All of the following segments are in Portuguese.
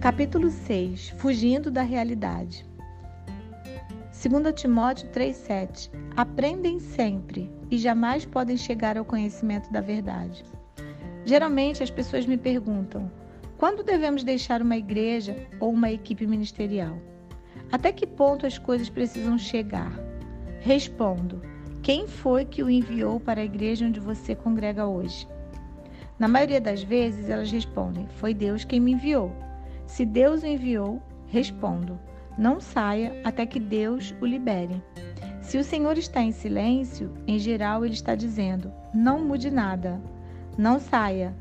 Capítulo 6 Fugindo da realidade. 2 Timóteo 3,7 Aprendem sempre e jamais podem chegar ao conhecimento da verdade. Geralmente as pessoas me perguntam: quando devemos deixar uma igreja ou uma equipe ministerial? Até que ponto as coisas precisam chegar? Respondo: quem foi que o enviou para a igreja onde você congrega hoje? Na maioria das vezes elas respondem: foi Deus quem me enviou. Se Deus o enviou, respondo: não saia até que Deus o libere. Se o Senhor está em silêncio, em geral ele está dizendo: não mude nada, não saia,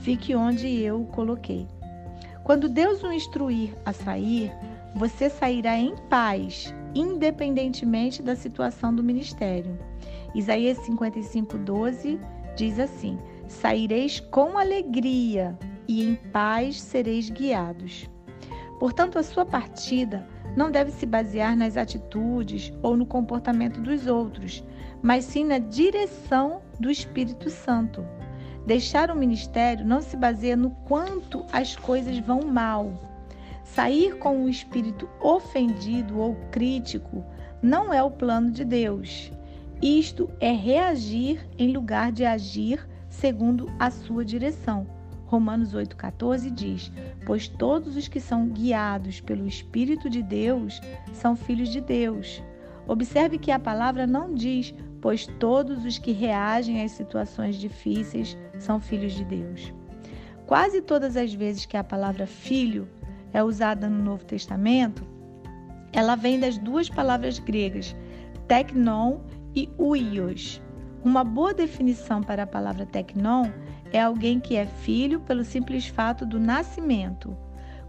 fique onde eu o coloquei. Quando Deus o instruir a sair, você sairá em paz, independentemente da situação do ministério. Isaías 55:12 diz assim: Saireis com alegria e em paz sereis guiados. Portanto, a sua partida não deve se basear nas atitudes ou no comportamento dos outros, mas sim na direção do Espírito Santo. Deixar o ministério não se baseia no quanto as coisas vão mal. Sair com o espírito ofendido ou crítico não é o plano de Deus. Isto é reagir em lugar de agir segundo a sua direção. Romanos 8,14 diz: Pois todos os que são guiados pelo Espírito de Deus são filhos de Deus. Observe que a palavra não diz, pois todos os que reagem às situações difíceis são filhos de Deus. Quase todas as vezes que a palavra filho é usada no Novo Testamento, ela vem das duas palavras gregas, teknon e uios. Uma boa definição para a palavra teknon é alguém que é filho pelo simples fato do nascimento.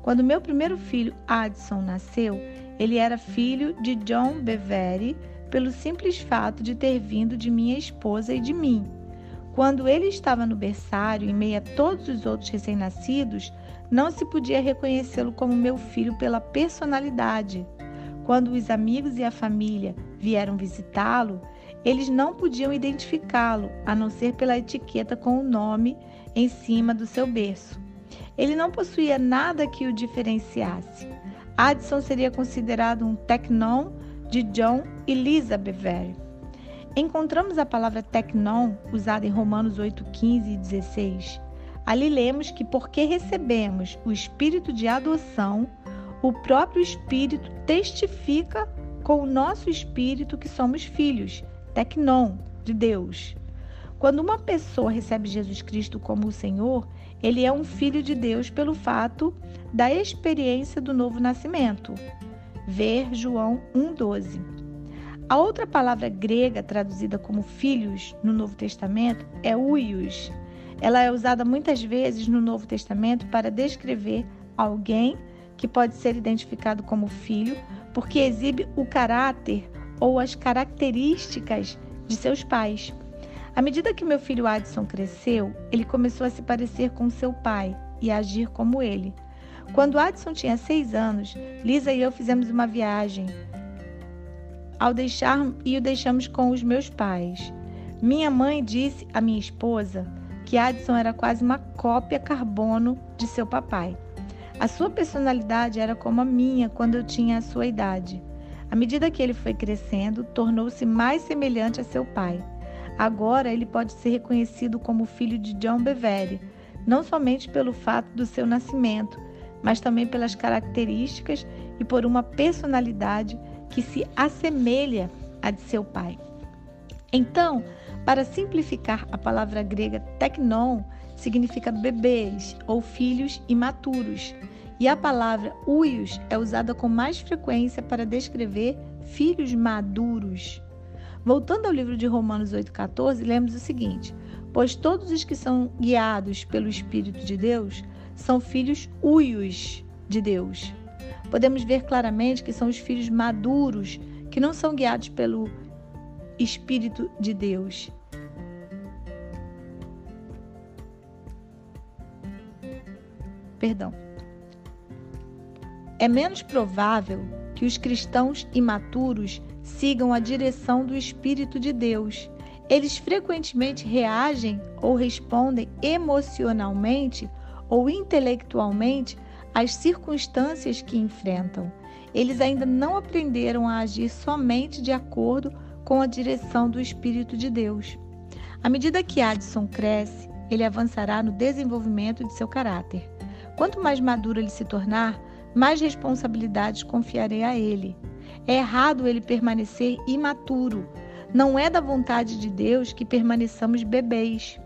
Quando meu primeiro filho, Addison, nasceu, ele era filho de John Bevere pelo simples fato de ter vindo de minha esposa e de mim. Quando ele estava no berçário, em meio a todos os outros recém-nascidos, não se podia reconhecê-lo como meu filho pela personalidade. Quando os amigos e a família vieram visitá-lo, eles não podiam identificá-lo, a não ser pela etiqueta com o nome em cima do seu berço. Ele não possuía nada que o diferenciasse. Addison seria considerado um tecnon de John e Lisa Bevere. Encontramos a palavra tecnon usada em Romanos 8, 15 e 16. Ali lemos que porque recebemos o espírito de adoção, o próprio espírito testifica com o nosso espírito que somos filhos tecnon, de Deus. Quando uma pessoa recebe Jesus Cristo como o Senhor, ele é um filho de Deus pelo fato da experiência do novo nascimento. Ver João 1,12. A outra palavra grega traduzida como filhos no Novo Testamento é uios. Ela é usada muitas vezes no Novo Testamento para descrever alguém que pode ser identificado como filho, porque exibe o caráter ou as características de seus pais. À medida que meu filho Addison cresceu, ele começou a se parecer com seu pai e a agir como ele. Quando Addison tinha seis anos, Lisa e eu fizemos uma viagem ao deixar e o deixamos com os meus pais. Minha mãe disse à minha esposa que Addison era quase uma cópia carbono de seu papai. A sua personalidade era como a minha quando eu tinha a sua idade. À medida que ele foi crescendo, tornou-se mais semelhante a seu pai. Agora ele pode ser reconhecido como filho de John Bevere, não somente pelo fato do seu nascimento, mas também pelas características e por uma personalidade que se assemelha à de seu pai. Então, para simplificar, a palavra grega teknon significa bebês ou filhos imaturos e a palavra uios é usada com mais frequência para descrever filhos maduros. Voltando ao livro de Romanos 8,14, lemos o seguinte: Pois todos os que são guiados pelo Espírito de Deus são filhos uios de Deus. Podemos ver claramente que são os filhos maduros que não são guiados pelo Espírito de Deus. Perdão. É menos provável que os cristãos imaturos sigam a direção do Espírito de Deus. Eles frequentemente reagem ou respondem emocionalmente ou intelectualmente às circunstâncias que enfrentam. Eles ainda não aprenderam a agir somente de acordo com a direção do Espírito de Deus. À medida que Addison cresce, ele avançará no desenvolvimento de seu caráter. Quanto mais maduro ele se tornar, mais responsabilidades confiarei a ele. É errado ele permanecer imaturo. Não é da vontade de Deus que permaneçamos bebês.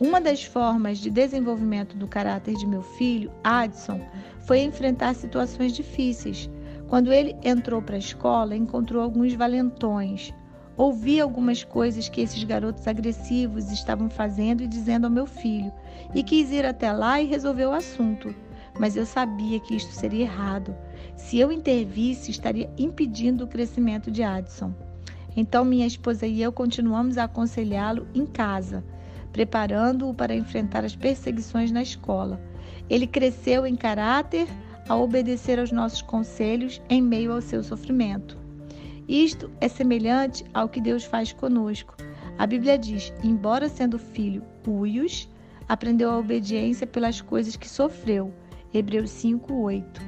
Uma das formas de desenvolvimento do caráter de meu filho, Addison, foi enfrentar situações difíceis. Quando ele entrou para a escola, encontrou alguns valentões. Ouvi algumas coisas que esses garotos agressivos estavam fazendo e dizendo ao meu filho, e quis ir até lá e resolver o assunto. Mas eu sabia que isto seria errado. Se eu intervisse, estaria impedindo o crescimento de Addison. Então, minha esposa e eu continuamos a aconselhá-lo em casa, preparando-o para enfrentar as perseguições na escola. Ele cresceu em caráter a obedecer aos nossos conselhos em meio ao seu sofrimento. Isto é semelhante ao que Deus faz conosco. A Bíblia diz: embora sendo filho uios, aprendeu a obediência pelas coisas que sofreu. Hebreus 5:8.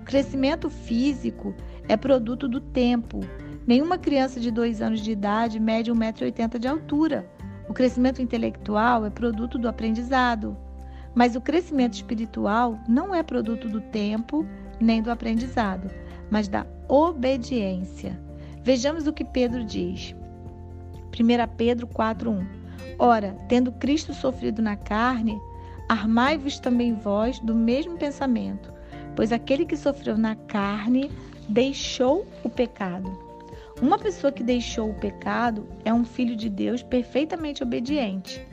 O crescimento físico é produto do tempo. Nenhuma criança de dois anos de idade mede 1,80m de altura. O crescimento intelectual é produto do aprendizado. Mas o crescimento espiritual não é produto do tempo nem do aprendizado, mas da obediência. Vejamos o que Pedro diz. 1 Pedro 4:1. Ora, tendo Cristo sofrido na carne, armai-vos também vós do mesmo pensamento, pois aquele que sofreu na carne deixou o pecado. Uma pessoa que deixou o pecado é um filho de Deus perfeitamente obediente.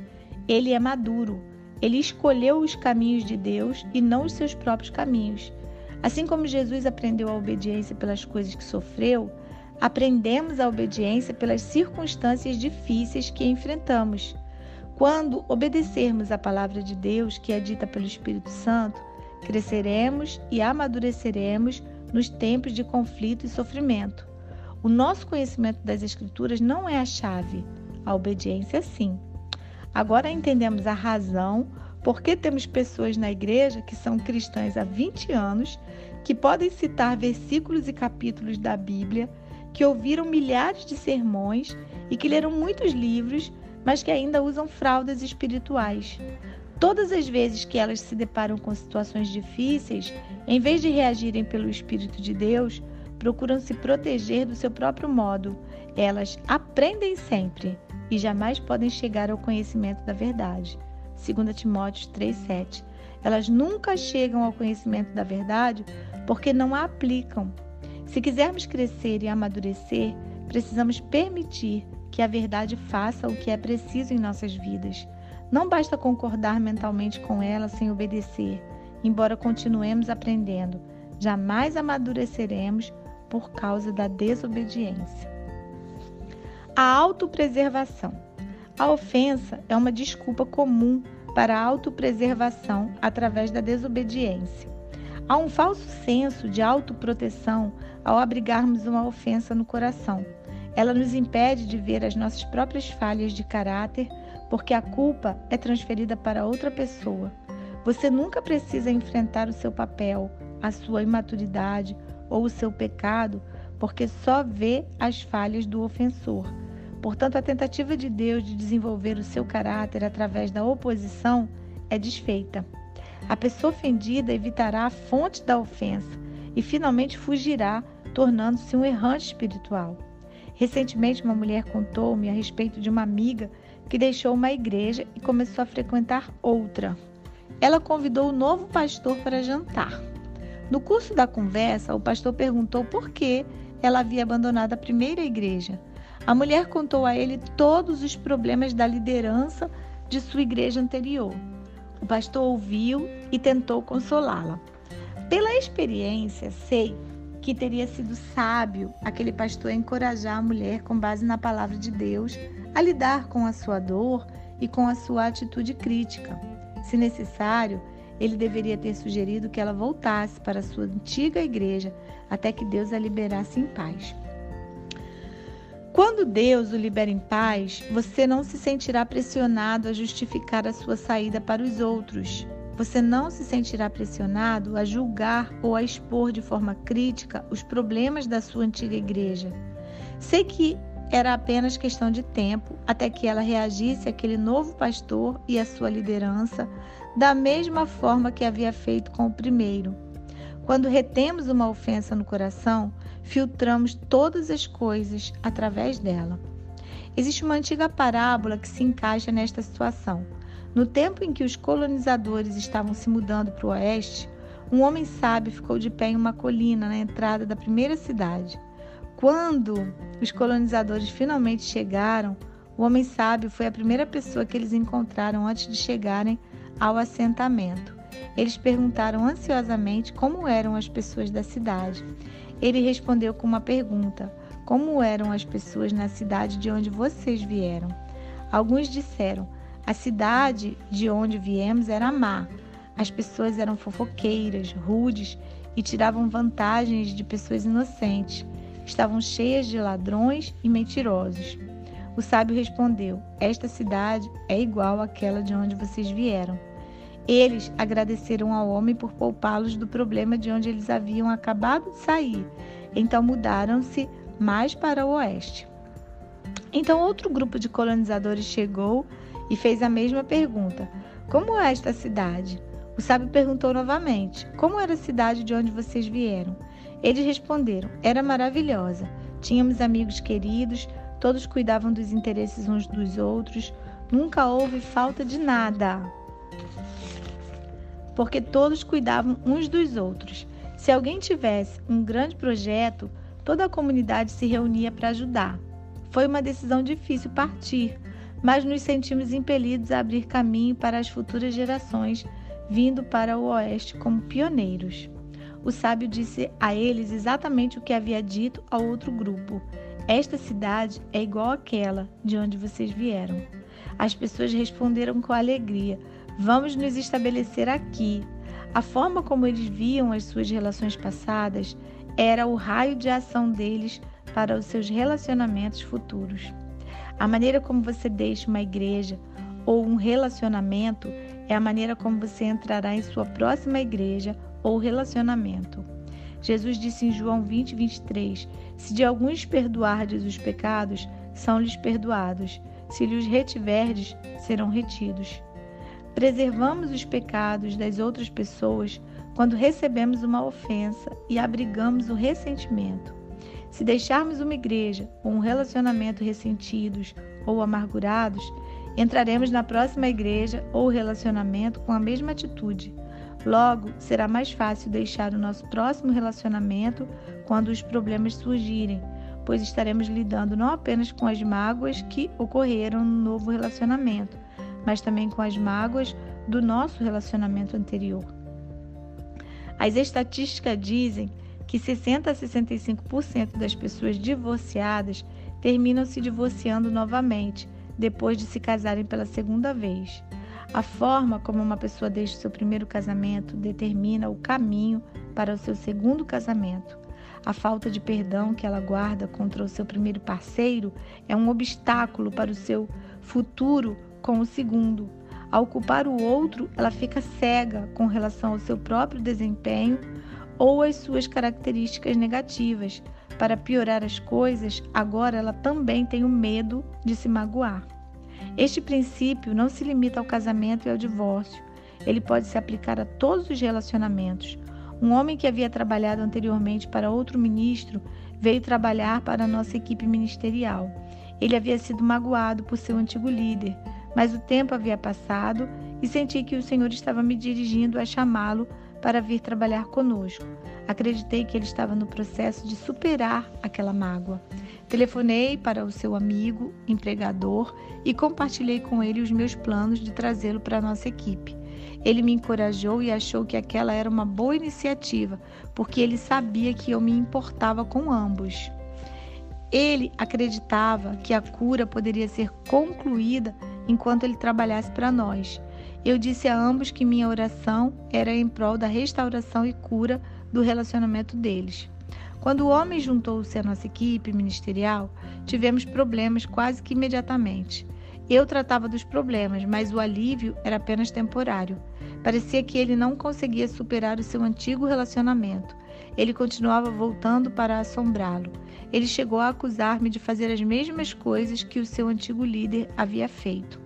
Ele é maduro ele escolheu os caminhos de Deus e não os seus próprios caminhos. Assim como Jesus aprendeu a obediência pelas coisas que sofreu, aprendemos a obediência pelas circunstâncias difíceis que enfrentamos. Quando obedecermos a palavra de Deus, que é dita pelo Espírito Santo, cresceremos e amadureceremos nos tempos de conflito e sofrimento. O nosso conhecimento das Escrituras não é a chave, a obediência sim. Agora entendemos a razão por que temos pessoas na igreja que são cristãs há 20 anos, que podem citar versículos e capítulos da Bíblia, que ouviram milhares de sermões e que leram muitos livros, mas que ainda usam fraldas espirituais. Todas as vezes que elas se deparam com situações difíceis, em vez de reagirem pelo Espírito de Deus, procuram se proteger do seu próprio modo. Elas aprendem sempre e jamais podem chegar ao conhecimento da verdade. 2 Timóteo 3,7. Elas nunca chegam ao conhecimento da verdade porque não a aplicam. Se quisermos crescer e amadurecer, precisamos permitir que a verdade faça o que é preciso em nossas vidas. Não basta concordar mentalmente com ela sem obedecer, embora continuemos aprendendo. Jamais amadureceremos por causa da desobediência. A autopreservação. A ofensa é uma desculpa comum para a autopreservação através da desobediência. Há um falso senso de autoproteção ao abrigarmos uma ofensa no coração. Ela nos impede de ver as nossas próprias falhas de caráter, porque a culpa é transferida para outra pessoa. Você nunca precisa enfrentar o seu papel, a sua imaturidade ou o seu pecado, porque só vê as falhas do ofensor Portanto, a tentativa de Deus de desenvolver o seu caráter através da oposição é desfeita. A pessoa ofendida evitará a fonte da ofensa e finalmente fugirá, tornando-se um errante espiritual. Recentemente, uma mulher contou-me a respeito de uma amiga que deixou uma igreja e começou a frequentar outra. Ela convidou o novo pastor para jantar. No curso da conversa, o pastor perguntou por que ela havia abandonado a primeira igreja. A mulher contou a ele todos os problemas da liderança de sua igreja anterior. O pastor ouviu e tentou consolá-la. Pela experiência, sei que teria sido sábio aquele pastor encorajar a mulher, com base na palavra de Deus, a lidar com a sua dor e com a sua atitude crítica. Se necessário, ele deveria ter sugerido que ela voltasse para a sua antiga igreja até que Deus a liberasse em paz. Quando Deus o libera em paz, você não se sentirá pressionado a justificar a sua saída para os outros. Você não se sentirá pressionado a julgar ou a expor de forma crítica os problemas da sua antiga igreja. Sei que era apenas questão de tempo até que ela reagisse àquele novo pastor e à sua liderança da mesma forma que havia feito com o primeiro. Quando retemos uma ofensa no coração, filtramos todas as coisas através dela. Existe uma antiga parábola que se encaixa nesta situação. No tempo em que os colonizadores estavam se mudando para o oeste, um homem sábio ficou de pé em uma colina na entrada da primeira cidade. Quando os colonizadores finalmente chegaram, o homem sábio foi a primeira pessoa que eles encontraram antes de chegarem ao assentamento. Eles perguntaram ansiosamente como eram as pessoas da cidade. Ele respondeu com uma pergunta: Como eram as pessoas na cidade de onde vocês vieram? Alguns disseram: A cidade de onde viemos era má. As pessoas eram fofoqueiras, rudes e tiravam vantagens de pessoas inocentes. Estavam cheias de ladrões e mentirosos. O sábio respondeu: Esta cidade é igual àquela de onde vocês vieram. Eles agradeceram ao homem por poupá-los do problema de onde eles haviam acabado de sair. Então mudaram-se mais para o oeste. Então outro grupo de colonizadores chegou e fez a mesma pergunta: Como é esta cidade? O sábio perguntou novamente: Como era a cidade de onde vocês vieram? Eles responderam: Era maravilhosa. Tínhamos amigos queridos, todos cuidavam dos interesses uns dos outros, nunca houve falta de nada. Porque todos cuidavam uns dos outros. Se alguém tivesse um grande projeto, toda a comunidade se reunia para ajudar. Foi uma decisão difícil partir, mas nos sentimos impelidos a abrir caminho para as futuras gerações, vindo para o oeste como pioneiros. O sábio disse a eles exatamente o que havia dito ao outro grupo. Esta cidade é igual àquela de onde vocês vieram. As pessoas responderam com alegria: Vamos nos estabelecer aqui. A forma como eles viam as suas relações passadas era o raio de ação deles para os seus relacionamentos futuros. A maneira como você deixa uma igreja ou um relacionamento é a maneira como você entrará em sua próxima igreja ou relacionamento. Jesus disse em João 20, 23: Se de alguns perdoardes os pecados, são-lhes perdoados. Se lhes retiverdes, serão retidos. Preservamos os pecados das outras pessoas quando recebemos uma ofensa e abrigamos o ressentimento. Se deixarmos uma igreja ou um relacionamento ressentidos ou amargurados, entraremos na próxima igreja ou relacionamento com a mesma atitude Logo, será mais fácil deixar o nosso próximo relacionamento quando os problemas surgirem, pois estaremos lidando não apenas com as mágoas que ocorreram no novo relacionamento, mas também com as mágoas do nosso relacionamento anterior. As estatísticas dizem que 60 a 65% das pessoas divorciadas terminam se divorciando novamente depois de se casarem pela segunda vez. A forma como uma pessoa deixa o seu primeiro casamento determina o caminho para o seu segundo casamento. A falta de perdão que ela guarda contra o seu primeiro parceiro é um obstáculo para o seu futuro com o segundo. Ao culpar o outro, ela fica cega com relação ao seu próprio desempenho ou às suas características negativas. Para piorar as coisas, agora ela também tem o medo de se magoar. Este princípio não se limita ao casamento e ao divórcio. Ele pode se aplicar a todos os relacionamentos. Um homem que havia trabalhado anteriormente para outro ministro veio trabalhar para a nossa equipe ministerial. Ele havia sido magoado por seu antigo líder, mas o tempo havia passado e senti que o Senhor estava me dirigindo a chamá-lo para vir trabalhar conosco. Acreditei que ele estava no processo de superar aquela mágoa. Telefonei para o seu amigo, empregador, e compartilhei com ele os meus planos de trazê-lo para a nossa equipe. Ele me encorajou e achou que aquela era uma boa iniciativa, porque ele sabia que eu me importava com ambos. Ele acreditava que a cura poderia ser concluída enquanto ele trabalhasse para nós. Eu disse a ambos que minha oração era em prol da restauração e cura do relacionamento deles. Quando o homem juntou-se à nossa equipe ministerial, tivemos problemas quase que imediatamente. Eu tratava dos problemas, mas o alívio era apenas temporário. Parecia que ele não conseguia superar o seu antigo relacionamento. Ele continuava voltando para assombrá-lo. Ele chegou a acusar-me de fazer as mesmas coisas que o seu antigo líder havia feito.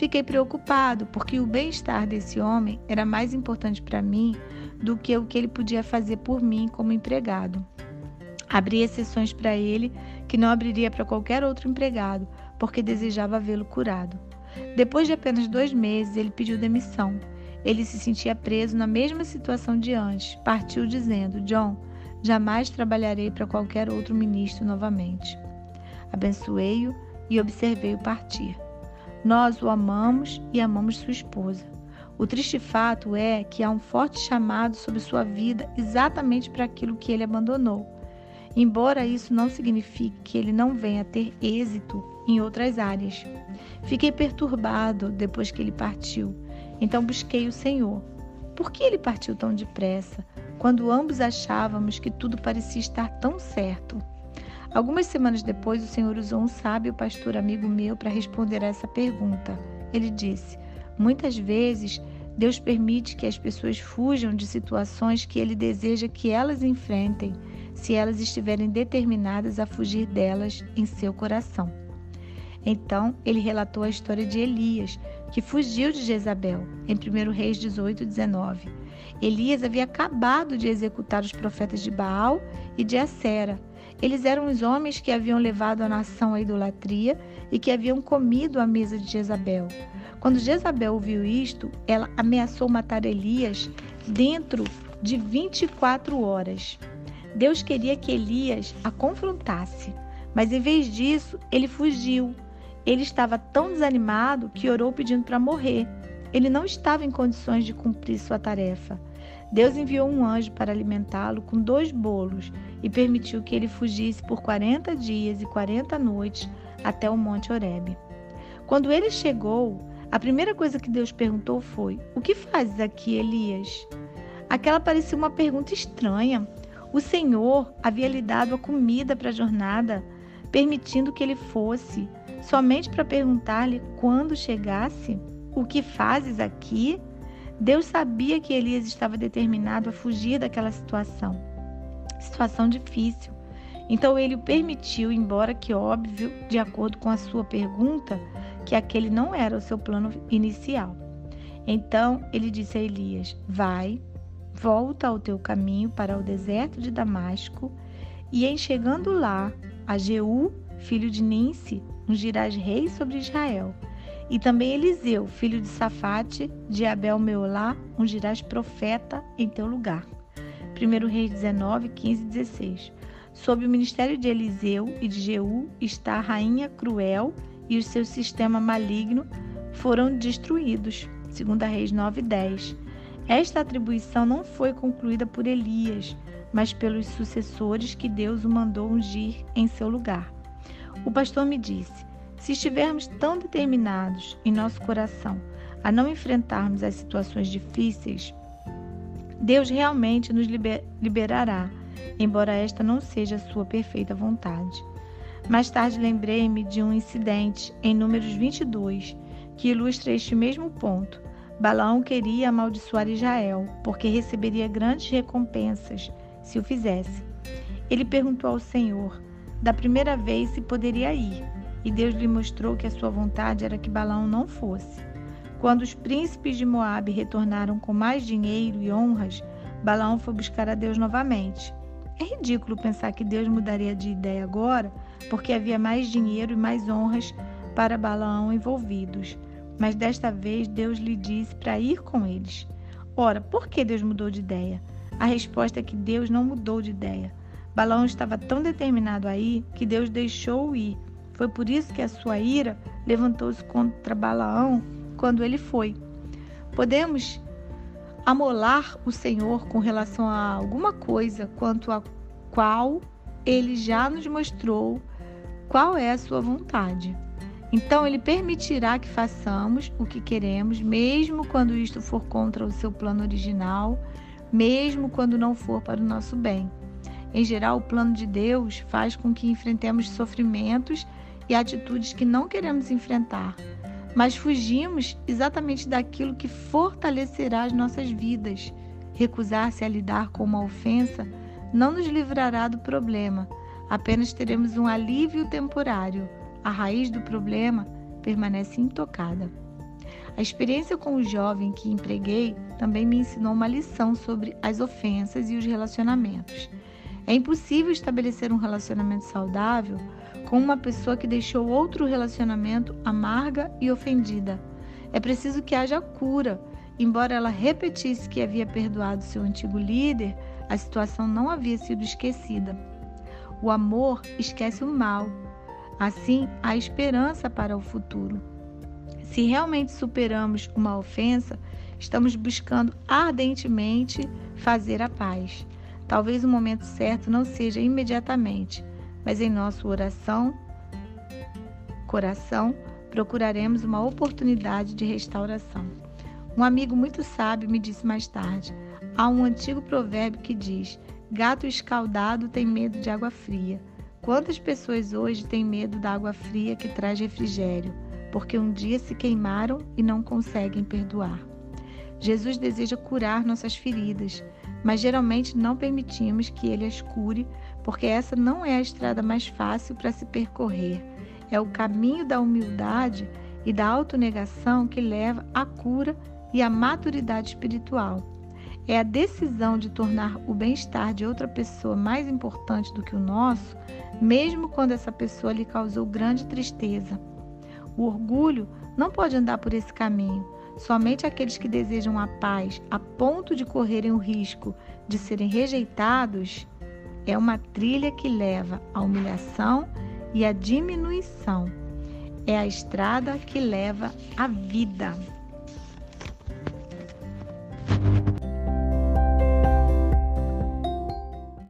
Fiquei preocupado, porque o bem-estar desse homem era mais importante para mim do que o que ele podia fazer por mim como empregado. Abri exceções para ele que não abriria para qualquer outro empregado, porque desejava vê-lo curado. Depois de apenas dois meses, ele pediu demissão. Ele se sentia preso na mesma situação de antes. Partiu dizendo: John, jamais trabalharei para qualquer outro ministro novamente. Abençoei-o e observei-o partir. Nós o amamos e amamos sua esposa. O triste fato é que há um forte chamado sobre sua vida exatamente para aquilo que ele abandonou. Embora isso não signifique que ele não venha ter êxito em outras áreas. Fiquei perturbado depois que ele partiu, então busquei o Senhor. Por que ele partiu tão depressa, quando ambos achávamos que tudo parecia estar tão certo? Algumas semanas depois, o Senhor usou um sábio pastor amigo meu para responder a essa pergunta. Ele disse: Muitas vezes, Deus permite que as pessoas fujam de situações que Ele deseja que elas enfrentem, se elas estiverem determinadas a fugir delas em seu coração. Então, ele relatou a história de Elias, que fugiu de Jezabel, em 1 Reis 18, 19. Elias havia acabado de executar os profetas de Baal e de Acera eles eram os homens que haviam levado a nação à idolatria e que haviam comido à mesa de Jezabel. Quando Jezabel ouviu isto, ela ameaçou matar Elias dentro de 24 horas. Deus queria que Elias a confrontasse, mas em vez disso, ele fugiu. Ele estava tão desanimado que orou pedindo para morrer. Ele não estava em condições de cumprir sua tarefa. Deus enviou um anjo para alimentá-lo com dois bolos e permitiu que ele fugisse por 40 dias e 40 noites até o Monte Horebe. Quando ele chegou, a primeira coisa que Deus perguntou foi: O que fazes aqui, Elias? Aquela parecia uma pergunta estranha. O Senhor havia lhe dado a comida para a jornada, permitindo que ele fosse, somente para perguntar-lhe quando chegasse: O que fazes aqui? Deus sabia que Elias estava determinado a fugir daquela situação, situação difícil. Então ele o permitiu, embora que óbvio, de acordo com a sua pergunta, que aquele não era o seu plano inicial. Então ele disse a Elias: Vai, volta ao teu caminho para o deserto de Damasco, e em chegando lá, a Jeú, filho de Ninsi, ungirás rei sobre Israel. E também Eliseu, filho de Safate, de Abel Meolá, ungirás profeta em teu lugar. 1 Reis 19, 15 e 16. Sob o ministério de Eliseu e de Jeú está a rainha cruel e o seu sistema maligno foram destruídos. 2 Reis 9, 10. Esta atribuição não foi concluída por Elias, mas pelos sucessores que Deus o mandou ungir em seu lugar. O pastor me disse: se estivermos tão determinados em nosso coração a não enfrentarmos as situações difíceis, Deus realmente nos liberará, embora esta não seja a sua perfeita vontade. Mais tarde lembrei-me de um incidente em Números 22 que ilustra este mesmo ponto. Balaão queria amaldiçoar Israel, porque receberia grandes recompensas se o fizesse. Ele perguntou ao Senhor da primeira vez se poderia ir, e Deus lhe mostrou que a sua vontade era que Balaão não fosse. Quando os príncipes de Moabe retornaram com mais dinheiro e honras, Balaão foi buscar a Deus novamente. É ridículo pensar que Deus mudaria de ideia agora, porque havia mais dinheiro e mais honras para Balaão envolvidos. Mas desta vez Deus lhe disse para ir com eles. Ora, por que Deus mudou de ideia? A resposta é que Deus não mudou de ideia. Balaão estava tão determinado a ir que Deus deixou-o ir foi por isso que a sua ira levantou-se contra Balaão quando ele foi. Podemos amolar o Senhor com relação a alguma coisa quanto a qual ele já nos mostrou qual é a sua vontade. Então, ele permitirá que façamos o que queremos, mesmo quando isto for contra o seu plano original, mesmo quando não for para o nosso bem. Em geral, o plano de Deus faz com que enfrentemos sofrimentos e atitudes que não queremos enfrentar, mas fugimos exatamente daquilo que fortalecerá as nossas vidas. Recusar-se a lidar com uma ofensa não nos livrará do problema, apenas teremos um alívio temporário. A raiz do problema permanece intocada. A experiência com o jovem que empreguei também me ensinou uma lição sobre as ofensas e os relacionamentos. É impossível estabelecer um relacionamento saudável com uma pessoa que deixou outro relacionamento amarga e ofendida. É preciso que haja cura. Embora ela repetisse que havia perdoado seu antigo líder, a situação não havia sido esquecida. O amor esquece o mal. Assim, há esperança para o futuro. Se realmente superamos uma ofensa, estamos buscando ardentemente fazer a paz. Talvez o momento certo não seja imediatamente, mas em nossa oração, coração, procuraremos uma oportunidade de restauração. Um amigo muito sábio me disse mais tarde: há um antigo provérbio que diz: gato escaldado tem medo de água fria. Quantas pessoas hoje têm medo da água fria que traz refrigério? porque um dia se queimaram e não conseguem perdoar. Jesus deseja curar nossas feridas, mas geralmente não permitimos que Ele as cure, porque essa não é a estrada mais fácil para se percorrer. É o caminho da humildade e da autonegação que leva à cura e à maturidade espiritual. É a decisão de tornar o bem-estar de outra pessoa mais importante do que o nosso, mesmo quando essa pessoa lhe causou grande tristeza. O orgulho não pode andar por esse caminho. Somente aqueles que desejam a paz a ponto de correrem o risco de serem rejeitados é uma trilha que leva à humilhação e à diminuição. É a estrada que leva à vida.